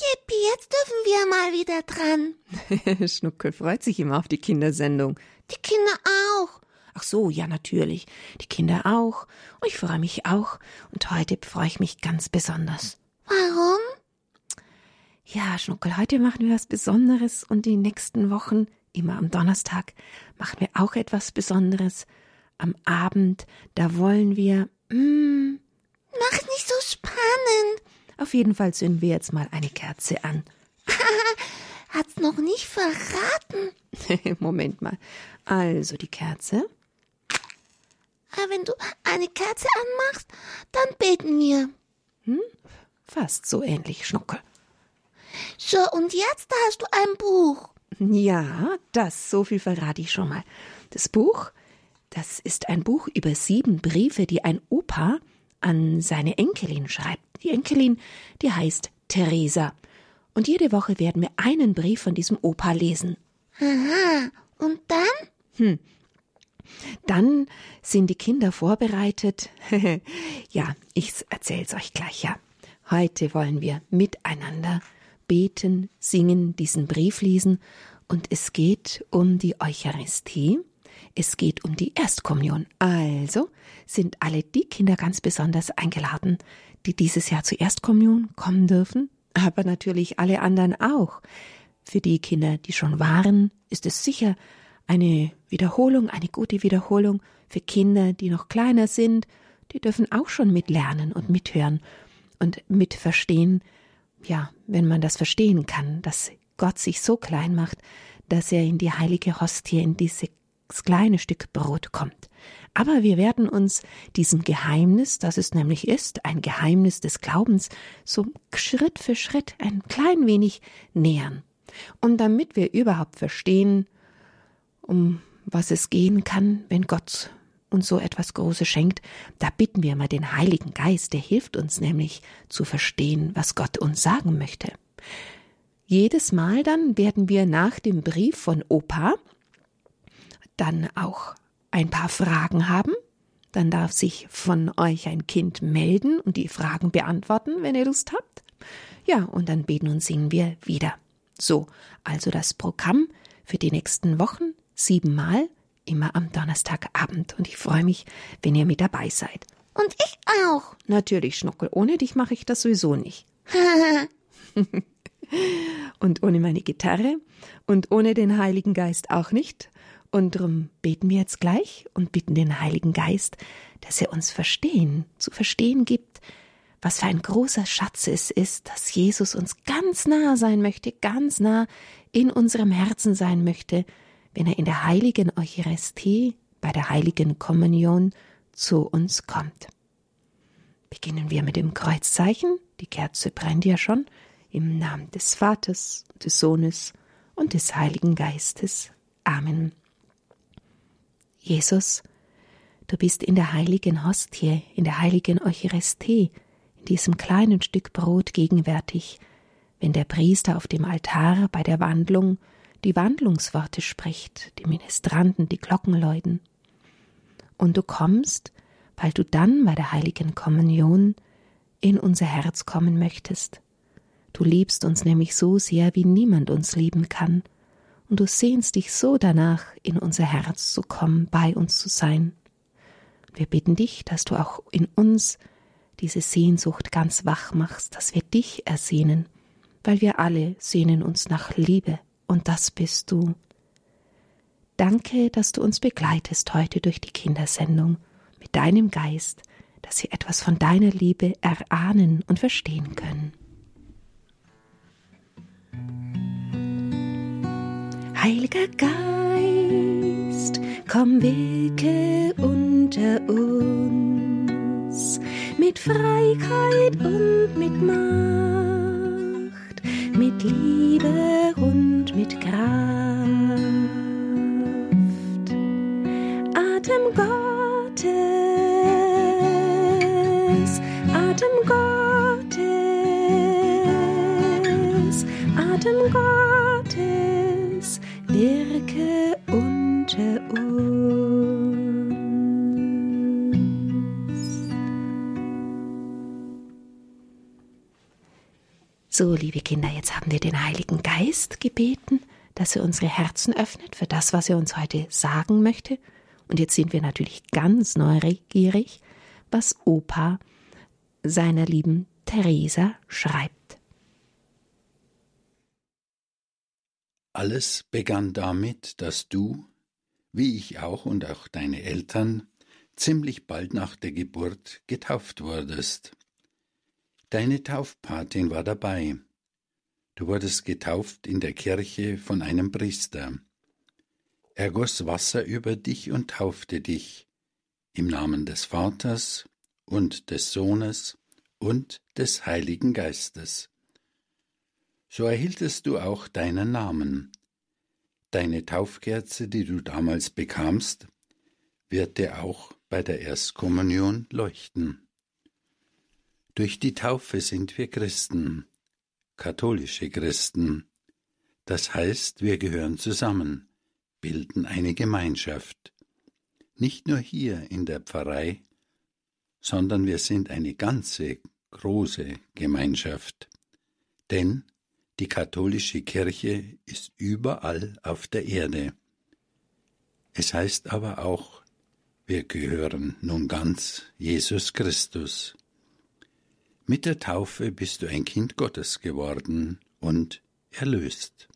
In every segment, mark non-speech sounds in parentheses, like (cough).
Yippie, jetzt dürfen wir mal wieder dran. (laughs) Schnuckel freut sich immer auf die Kindersendung. Die Kinder auch. Ach so, ja, natürlich. Die Kinder auch. Und ich freue mich auch. Und heute freue ich mich ganz besonders. Warum? Ja, Schnuckel, heute machen wir was Besonderes und die nächsten Wochen, immer am Donnerstag, machen wir auch etwas Besonderes. Am Abend, da wollen wir. Mm, Mach nicht so spannend. Auf jeden Fall zünden wir jetzt mal eine Kerze an. (laughs) Hat's noch nicht verraten. (laughs) Moment mal. Also die Kerze. Aber wenn du eine Kerze anmachst, dann beten wir. Fast so ähnlich, Schnuckel. So, und jetzt hast du ein Buch. Ja, das, so viel verrate ich schon mal. Das Buch, das ist ein Buch über sieben Briefe, die ein Opa an seine Enkelin schreibt. Die Enkelin, die heißt Theresa. Und jede Woche werden wir einen Brief von diesem Opa lesen. Aha. Und dann? Dann sind die Kinder vorbereitet. (laughs) ja, ich erzähl's euch gleich, ja. Heute wollen wir miteinander beten, singen, diesen Brief lesen und es geht um die Eucharistie. Es geht um die Erstkommunion. Also sind alle die Kinder ganz besonders eingeladen, die dieses Jahr zur Erstkommunion kommen dürfen, aber natürlich alle anderen auch. Für die Kinder, die schon waren, ist es sicher eine Wiederholung, eine gute Wiederholung. Für Kinder, die noch kleiner sind, die dürfen auch schon mitlernen und mithören und mitverstehen, ja, wenn man das verstehen kann, dass Gott sich so klein macht, dass er in die heilige Hostie, in dieses kleine Stück Brot kommt. Aber wir werden uns diesem Geheimnis, das es nämlich ist, ein Geheimnis des Glaubens, so Schritt für Schritt ein klein wenig nähern. Und damit wir überhaupt verstehen, um was es gehen kann, wenn Gott uns so etwas Großes schenkt, da bitten wir mal den Heiligen Geist, der hilft uns nämlich zu verstehen, was Gott uns sagen möchte. Jedes Mal dann werden wir nach dem Brief von Opa dann auch ein paar Fragen haben. Dann darf sich von euch ein Kind melden und die Fragen beantworten, wenn ihr Lust habt. Ja, und dann beten und singen wir wieder. So, also das Programm für die nächsten Wochen siebenmal, immer am Donnerstagabend. Und ich freue mich, wenn ihr mit dabei seid. Und ich auch. Natürlich, Schnuckel, ohne dich mache ich das sowieso nicht. (laughs) und ohne meine Gitarre und ohne den Heiligen Geist auch nicht. Und darum beten wir jetzt gleich und bitten den Heiligen Geist, dass er uns verstehen, zu verstehen gibt, was für ein großer Schatz es ist, dass Jesus uns ganz nah sein möchte, ganz nah in unserem Herzen sein möchte, wenn er in der heiligen Eucharistie, bei der heiligen Kommunion zu uns kommt. Beginnen wir mit dem Kreuzzeichen. Die Kerze brennt ja schon. Im Namen des Vaters, des Sohnes und des Heiligen Geistes. Amen. Jesus, du bist in der heiligen Hostie, in der heiligen Eucharistie, in diesem kleinen Stück Brot gegenwärtig, wenn der Priester auf dem Altar bei der Wandlung die Wandlungsworte spricht, die Ministranten die Glocken läuten. Und du kommst, weil du dann bei der heiligen Kommunion in unser Herz kommen möchtest. Du liebst uns nämlich so sehr, wie niemand uns lieben kann, und du sehnst dich so danach, in unser Herz zu kommen, bei uns zu sein. Wir bitten dich, dass du auch in uns diese Sehnsucht ganz wach machst, dass wir dich ersehnen, weil wir alle sehnen uns nach Liebe, und das bist du. Danke, dass du uns begleitest heute durch die Kindersendung mit deinem Geist, dass sie etwas von deiner Liebe erahnen und verstehen können. Heiliger Geist, komm wirke unter uns mit Freiheit und mit Macht, mit Liebe und mit Kraft. Atem Gottes, Atem Gottes, So, liebe Kinder, jetzt haben wir den Heiligen Geist gebeten, dass er unsere Herzen öffnet für das, was er uns heute sagen möchte. Und jetzt sind wir natürlich ganz neugierig, was Opa seiner lieben Theresa schreibt. Alles begann damit, dass du, wie ich auch und auch deine Eltern, ziemlich bald nach der Geburt getauft wurdest. Deine Taufpatin war dabei. Du wurdest getauft in der Kirche von einem Priester. Er goss Wasser über dich und taufte dich im Namen des Vaters und des Sohnes und des Heiligen Geistes. So erhieltest du auch deinen Namen. Deine Taufkerze, die du damals bekamst, wird dir auch bei der Erstkommunion leuchten. Durch die Taufe sind wir Christen, katholische Christen. Das heißt, wir gehören zusammen, bilden eine Gemeinschaft. Nicht nur hier in der Pfarrei, sondern wir sind eine ganze große Gemeinschaft. Denn die katholische Kirche ist überall auf der Erde. Es heißt aber auch, wir gehören nun ganz Jesus Christus. Mit der Taufe bist du ein Kind Gottes geworden und erlöst.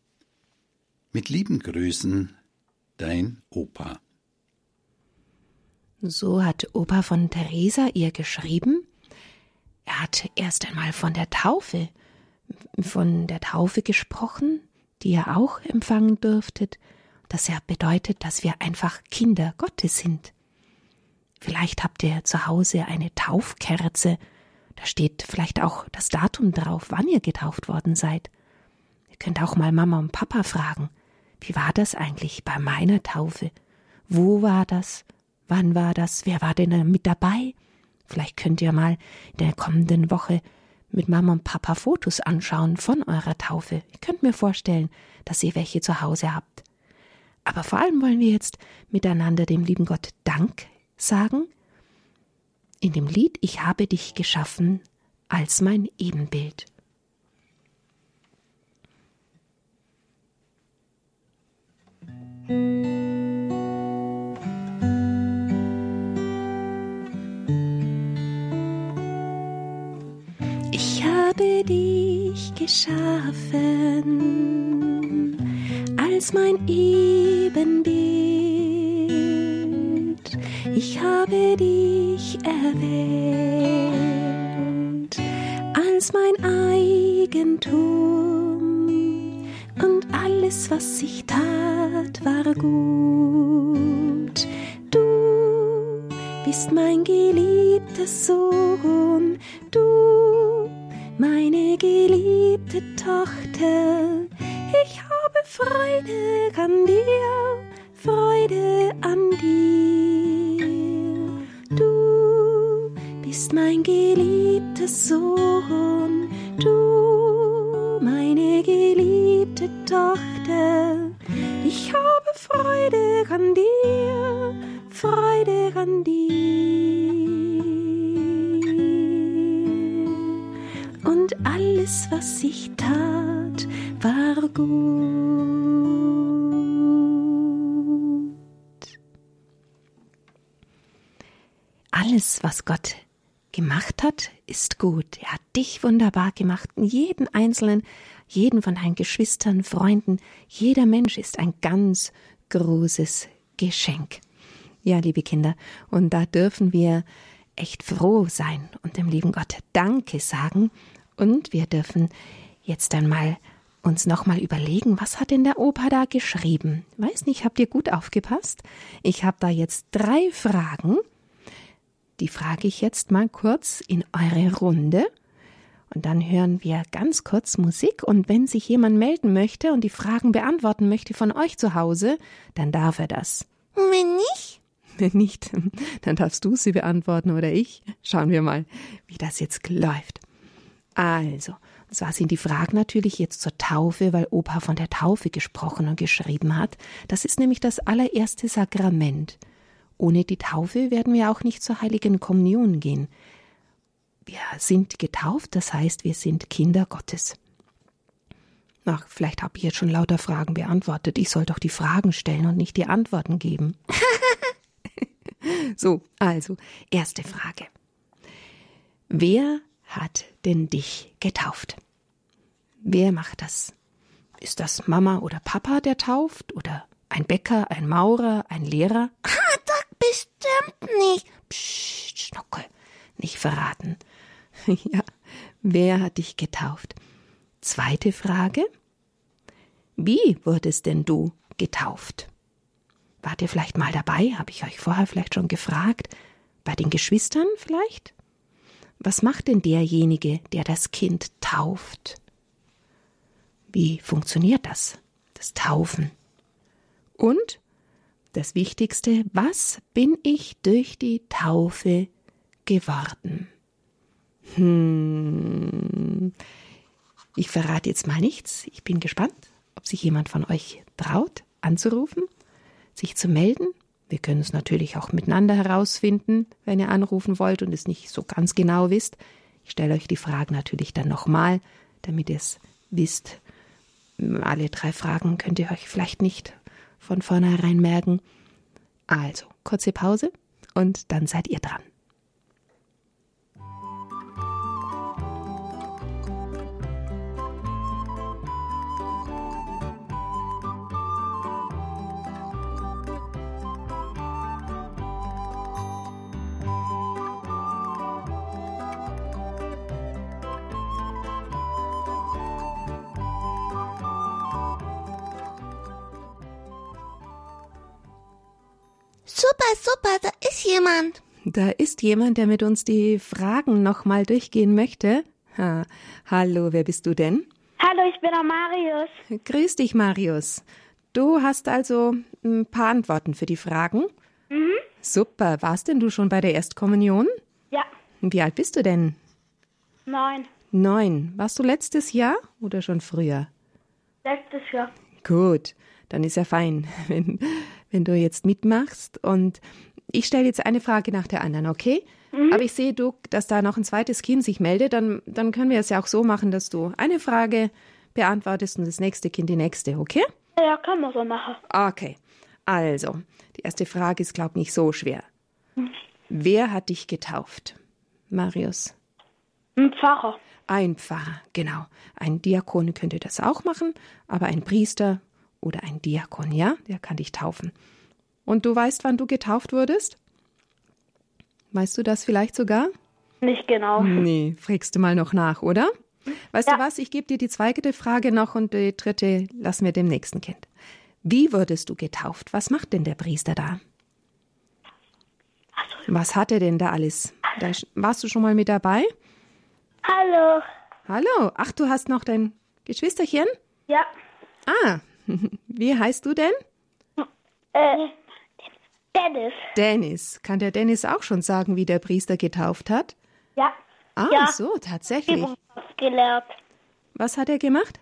Mit lieben Grüßen, dein Opa. So hat Opa von Theresa ihr geschrieben. Er hat erst einmal von der Taufe, von der Taufe gesprochen, die ihr auch empfangen dürftet, das ja bedeutet, dass wir einfach Kinder Gottes sind. Vielleicht habt ihr zu Hause eine Taufkerze, da steht vielleicht auch das Datum drauf, wann ihr getauft worden seid. Ihr könnt auch mal Mama und Papa fragen, wie war das eigentlich bei meiner Taufe? Wo war das? Wann war das? Wer war denn mit dabei? Vielleicht könnt ihr mal in der kommenden Woche mit Mama und Papa Fotos anschauen von eurer Taufe. Ihr könnt mir vorstellen, dass ihr welche zu Hause habt. Aber vor allem wollen wir jetzt miteinander dem lieben Gott Dank sagen in dem Lied Ich habe dich geschaffen als mein Ebenbild. Ich habe dich geschaffen als mein Ebenbild. Ich habe dich erwählt als mein Eigentum und alles, was ich tat, war gut. Du bist mein geliebter Sohn, du meine geliebte Tochter. Ich habe Freude an dir, Freude an dir. Bist mein geliebter Sohn, du meine geliebte Tochter. Ich habe Freude an dir, Freude an dir. Und alles, was ich tat, war gut. Alles, was Gott gemacht hat, ist gut. Er hat dich wunderbar gemacht, jeden einzelnen, jeden von deinen Geschwistern, Freunden. Jeder Mensch ist ein ganz großes Geschenk. Ja, liebe Kinder, und da dürfen wir echt froh sein und dem lieben Gott Danke sagen. Und wir dürfen jetzt einmal uns nochmal überlegen, was hat denn der Opa da geschrieben? Weiß nicht, habt ihr gut aufgepasst? Ich habe da jetzt drei Fragen. Die frage ich jetzt mal kurz in eure Runde. Und dann hören wir ganz kurz Musik. Und wenn sich jemand melden möchte und die Fragen beantworten möchte von euch zu Hause, dann darf er das. Wenn nicht? Wenn nicht, (laughs) dann darfst du sie beantworten oder ich. Schauen wir mal, wie das jetzt läuft. Also, und zwar sind die Fragen natürlich jetzt zur Taufe, weil Opa von der Taufe gesprochen und geschrieben hat. Das ist nämlich das allererste Sakrament. Ohne die Taufe werden wir auch nicht zur heiligen Kommunion gehen. Wir sind getauft, das heißt, wir sind Kinder Gottes. Ach, vielleicht habe ich jetzt schon lauter Fragen beantwortet. Ich soll doch die Fragen stellen und nicht die Antworten geben. (laughs) so, also, erste Frage. Wer hat denn dich getauft? Wer macht das? Ist das Mama oder Papa, der tauft? Oder ein Bäcker, ein Maurer, ein Lehrer? (laughs) bestimmt nicht. Psst, Schnuckel, nicht verraten. (laughs) ja, wer hat dich getauft? Zweite Frage. Wie wurdest denn du getauft? Wart ihr vielleicht mal dabei? Habe ich euch vorher vielleicht schon gefragt? Bei den Geschwistern vielleicht? Was macht denn derjenige, der das Kind tauft? Wie funktioniert das? Das Taufen. Und das Wichtigste, was bin ich durch die Taufe geworden? Hm. Ich verrate jetzt mal nichts. Ich bin gespannt, ob sich jemand von euch traut, anzurufen, sich zu melden. Wir können es natürlich auch miteinander herausfinden, wenn ihr anrufen wollt und es nicht so ganz genau wisst. Ich stelle euch die Fragen natürlich dann nochmal, damit ihr es wisst, alle drei Fragen könnt ihr euch vielleicht nicht von vornherein merken. Also, kurze Pause und dann seid ihr dran. Super, super, da ist jemand. Da ist jemand, der mit uns die Fragen nochmal durchgehen möchte. Ha. Hallo, wer bist du denn? Hallo, ich bin der Marius. Grüß dich, Marius. Du hast also ein paar Antworten für die Fragen. Mhm. Super. Warst denn du schon bei der Erstkommunion? Ja, Wie alt bist du denn? neun. Neun. Warst du letztes Jahr oder schon früher? Letztes Jahr. Gut, dann ist ja fein, (laughs) wenn, wenn du jetzt mitmachst. Und ich stelle jetzt eine Frage nach der anderen, okay? Aber ich sehe, du, dass da noch ein zweites Kind sich meldet, dann, dann können wir es ja auch so machen, dass du eine Frage beantwortest und das nächste Kind die nächste, okay? Ja, kann man so machen. Okay. Also, die erste Frage ist, glaube ich, nicht so schwer. Wer hat dich getauft? Marius. Ein Pfarrer. Ein Pfarrer, genau. Ein Diakon könnte das auch machen, aber ein Priester oder ein Diakon, ja, der kann dich taufen. Und du weißt, wann du getauft wurdest? Weißt du das vielleicht sogar? Nicht genau. Nee, fragst du mal noch nach, oder? Weißt Ja. du was? Ich gebe dir die zweite Frage noch und die dritte lassen wir dem nächsten Kind. Wie wurdest du getauft? Was macht denn der Priester da? Was hat er denn da alles? Da, warst du schon mal mit dabei? Hallo. Hallo, ach, du hast noch dein Geschwisterchen? Ja. Ah, (laughs) wie heißt du denn? Äh, Dennis. Dennis. Kann der Dennis auch schon sagen, wie der Priester getauft hat? Ja. Ah, Ja. so, tatsächlich. Über den Kopf gelernt. Was hat er gemacht?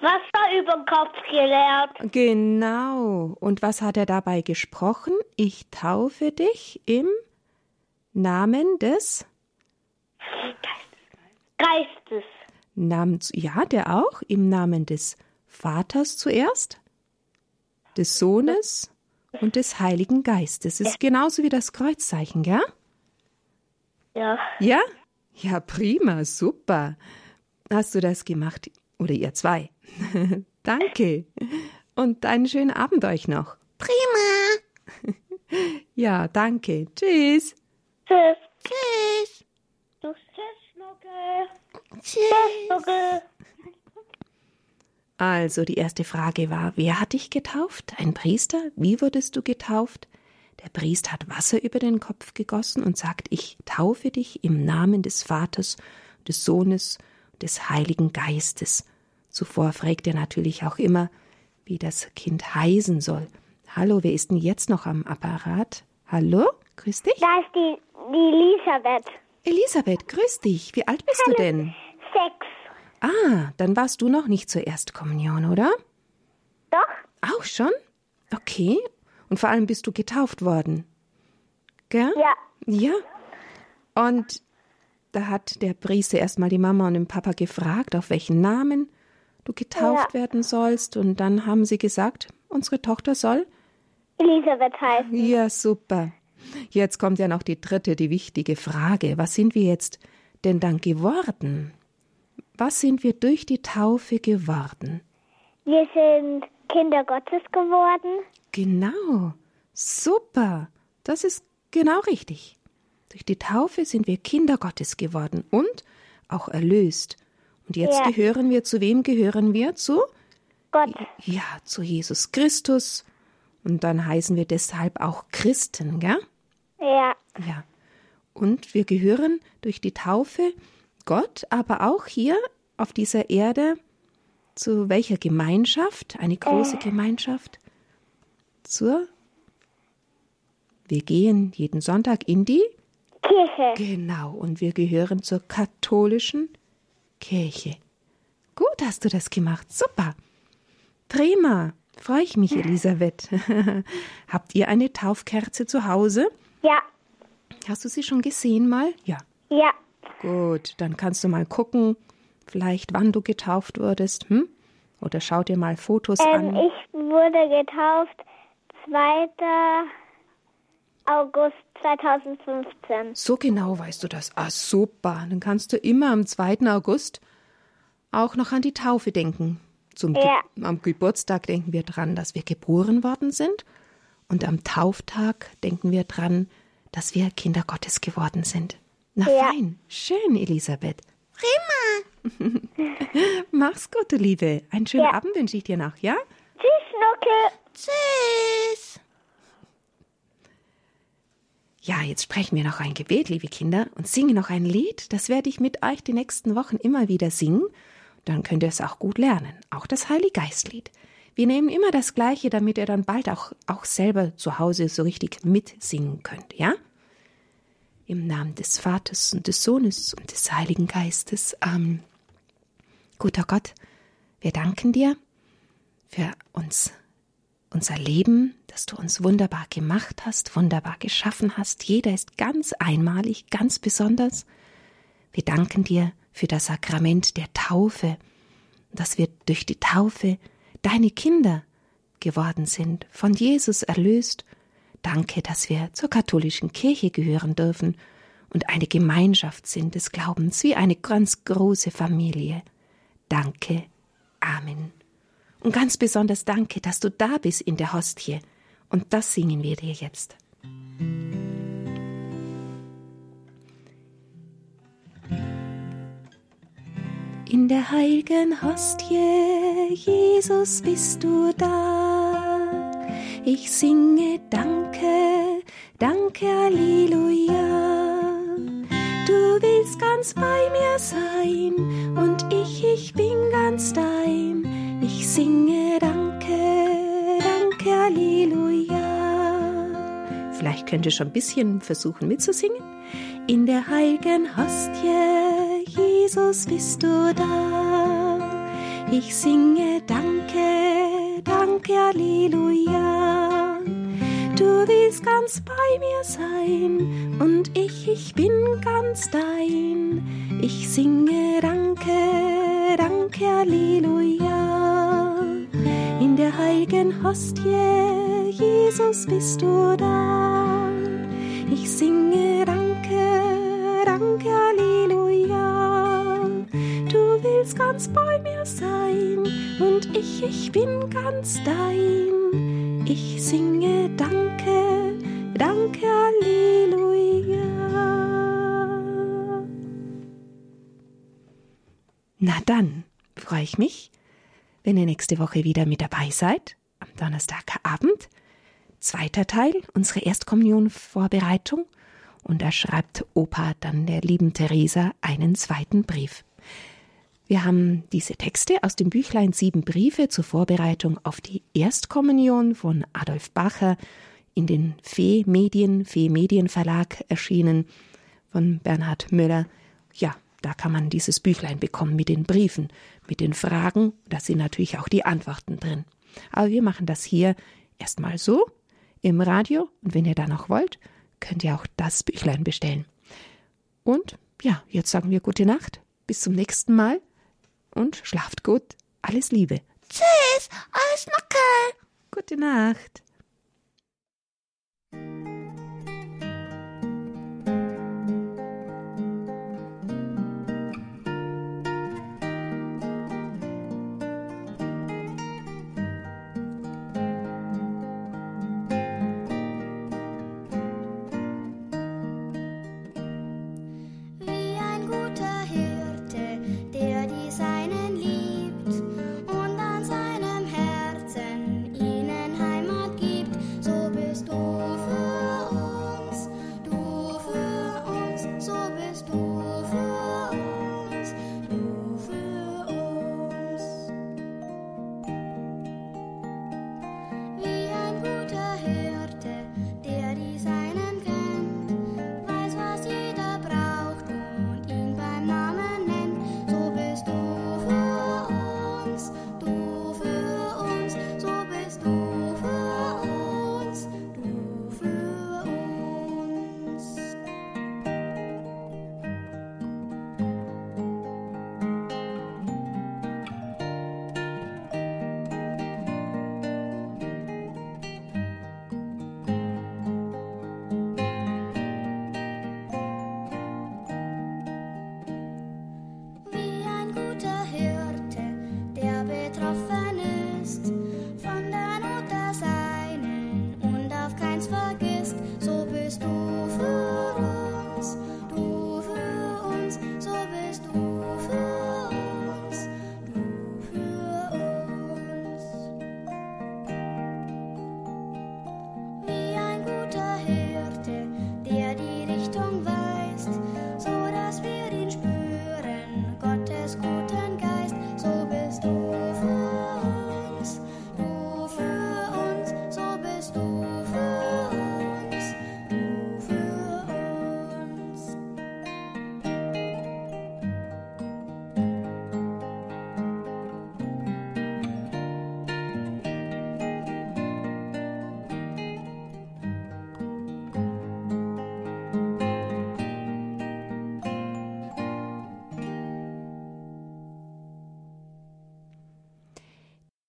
Wasser über den Kopf gelernt. Genau. Und was hat er dabei gesprochen? Ich taufe dich im Namen des Geistes. Namens, ja, der auch, im Namen des Vaters zuerst, des Sohnes und des Heiligen Geistes. Ist genauso wie das Kreuzzeichen, gell? Ja. Ja? Ja, prima, super. Hast du das gemacht? Oder ihr zwei? (laughs) Danke. Und einen schönen Abend euch noch. Prima. (laughs) Ja, danke. Tschüss. Tschüss. Tschüss. Tschüss, Schnuckel. Tschüss. Schnuckel. Also, die erste Frage war, wer hat dich getauft? Ein Priester? Wie wurdest du getauft? Der Priester hat Wasser über den Kopf gegossen und sagt, ich taufe dich im Namen des Vaters, des Sohnes, des Heiligen Geistes. Zuvor fragt er natürlich auch immer, wie das Kind heißen soll. Hallo, wer ist denn jetzt noch am Apparat? Hallo? Grüß dich? Da ist die, die Elisabeth. Elisabeth, grüß dich. Wie alt bist du denn? Sechs. Ah, dann warst du noch nicht zur Erstkommunion, oder? Doch? Auch schon? Okay. Und vor allem bist du getauft worden. Gell? Ja. Ja. Und da hat der Priester erstmal die Mama und den Papa gefragt, auf welchen Namen du getauft Ja. werden sollst. Und dann haben sie gesagt, unsere Tochter soll. Elisabeth heißen. Ja, super. Jetzt kommt ja noch die dritte, die wichtige Frage. Was sind wir jetzt denn dann geworden? Was sind wir durch die Taufe geworden? Wir sind Kinder Gottes geworden. Genau. Super. Das ist genau richtig. Durch die Taufe sind wir Kinder Gottes geworden und auch erlöst. Und jetzt Ja. gehören wir zu wem gehören wir? Zu? Gott. Ja, zu Jesus Christus. Und dann heißen wir deshalb auch Christen, gell? Ja. Ja. Und wir gehören durch die Taufe Gott, aber auch hier auf dieser Erde zu welcher Gemeinschaft? Eine große Gemeinschaft? Zur? Wir gehen jeden Sonntag in die? Kirche. Genau. Und wir gehören zur katholischen Kirche. Gut hast du das gemacht. Super. Prima. Freue ich mich, Elisabeth. (laughs) Habt ihr eine Taufkerze zu Hause? Ja. Hast du sie schon gesehen mal? Ja. Ja. Gut, dann kannst du mal gucken, vielleicht wann du getauft wurdest, hm? Oder schau dir mal Fotos Ähm, an. ich wurde getauft 2. August 2015. So genau weißt du das. Ah, super. Dann kannst du immer am 2. August auch noch an die Taufe denken. Zum Ja. Ge am Geburtstag denken wir dran, dass wir geboren worden sind. Und am Tauftag denken wir dran, dass wir Kinder Gottes geworden sind. Na Ja. fein. Schön, Elisabeth. Prima. (laughs) Mach's gut, du Liebe. Einen schönen Ja. Abend wünsche ich dir noch, ja? Tschüss, Schnuckel. Tschüss. Ja, jetzt sprechen wir noch ein Gebet, liebe Kinder, und singen noch ein Lied. Das werde ich mit euch die nächsten Wochen immer wieder singen. Dann könnt ihr es auch gut lernen. Auch das Heiliggeistlied. Wir nehmen immer das Gleiche, damit ihr dann bald auch, auch selber zu Hause so richtig mitsingen könnt, ja? Im Namen des Vaters und des Sohnes und des Heiligen Geistes. Amen. Guter Gott, wir danken dir für uns unser Leben, das du uns wunderbar gemacht hast, wunderbar geschaffen hast. Jeder ist ganz einmalig, ganz besonders. Wir danken dir für das Sakrament der Taufe, dass wir durch die Taufe deine Kinder geworden sind, von Jesus erlöst. Danke, dass wir zur katholischen Kirche gehören dürfen und eine Gemeinschaft sind des Glaubens, wie eine ganz große Familie. Danke. Amen. Und ganz besonders danke, dass du da bist in der Hostie. Und das singen wir dir jetzt. In der heiligen Hostie, Jesus, bist du da. Ich singe Danke, Danke, Halleluja. Du willst ganz bei mir sein und ich, ich bin ganz dein. Ich singe Danke, Danke, Halleluja. Vielleicht könnt ihr schon ein bisschen versuchen mitzusingen. In der heiligen Hostie, Jesus, bist du da. Ich singe Danke, Danke, Halleluja. Du willst ganz bei mir sein und ich, ich bin ganz dein. Ich singe Danke, Danke, Halleluja. In der heiligen Hostie, Jesus, bist du da. Ich singe Danke, willst ganz bei mir sein und ich, ich bin ganz dein. Ich singe Danke, Danke, Halleluja. Na dann freue ich mich, wenn ihr nächste Woche wieder mit dabei seid, am Donnerstagabend. Zweiter Teil, unsere Erstkommunion-Vorbereitung. Und da schreibt Opa dann der lieben Theresa einen zweiten Brief. Wir haben diese Texte aus dem Büchlein Sieben Briefe zur Vorbereitung auf die Erstkommunion von Adolf Bacher in den Fee Medien, Fee Medienverlag erschienen von Bernhard Müller. Ja, da kann man dieses Büchlein bekommen mit den Briefen, mit den Fragen. Da sind natürlich auch die Antworten drin. Aber wir machen das hier erstmal so im Radio. Und wenn ihr da noch wollt, könnt ihr auch das Büchlein bestellen. Und ja, jetzt sagen wir gute Nacht. Bis zum nächsten Mal und schlaft gut. Alles Liebe. Tschüss, alles Nocke. Gute Nacht.